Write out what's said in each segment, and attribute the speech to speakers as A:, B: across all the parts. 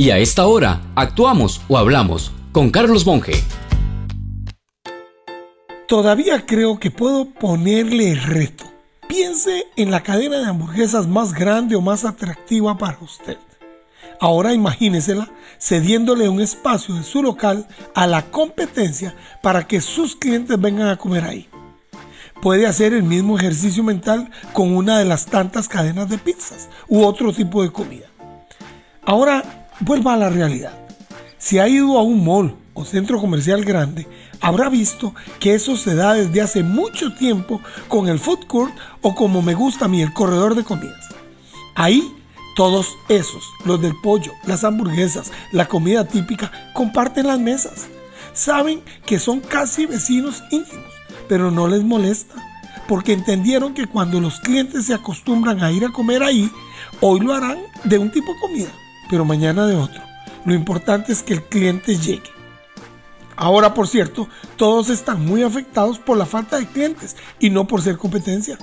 A: Y a esta hora, actuamos o hablamos con Carlos Monge.
B: Todavía creo que puedo ponerle el reto. Piense en la cadena de hamburguesas más grande o más atractiva para usted. Ahora imagínesela cediéndole un espacio de su local a la competencia para que sus clientes vengan a comer ahí. Puede hacer el mismo ejercicio mental con una de las tantas cadenas de pizzas u otro tipo de comida. Ahora vuelva a la realidad. Si ha ido a un mall o centro comercial grande, habrá visto que eso se da desde hace mucho tiempo con el food court o como me gusta a mí, el corredor de comidas. Ahí todos esos, los del pollo, las hamburguesas, la comida típica, comparten las mesas. Saben que son casi vecinos íntimos, pero no les molesta, porque entendieron que cuando los clientes se acostumbran a ir a comer ahí, hoy lo harán de un tipo de comida, pero mañana de otro. Lo importante es que el cliente llegue. Ahora, por cierto, todos están muy afectados por la falta de clientes y no por ser competencia.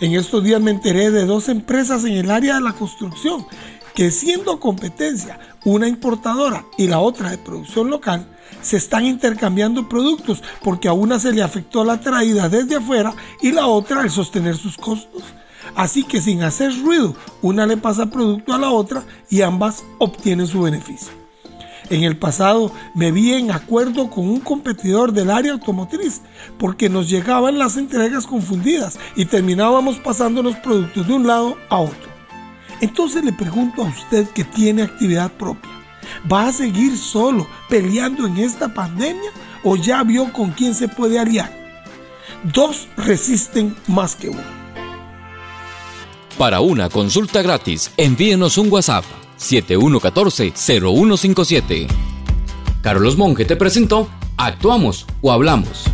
B: En estos días me enteré de dos empresas en el área de la construcción que siendo competencia, una importadora y la otra de producción local, se están intercambiando productos porque a una se le afectó la traída desde afuera y la otra el sostener sus costos. Así que sin hacer ruido, una le pasa producto a la otra y ambas obtienen su beneficio. En el pasado me vi en acuerdo con un competidor del área automotriz porque nos llegaban las entregas confundidas y terminábamos pasando los productos de un lado a otro. Entonces le pregunto a usted que tiene actividad propia, ¿va a seguir solo peleando en esta pandemia o ya vio con quién se puede aliar? Dos resisten más que uno.
A: Para una consulta gratis, envíenos un WhatsApp 7114-0157. Carlos Monge te presentó Actuamos o Hablamos.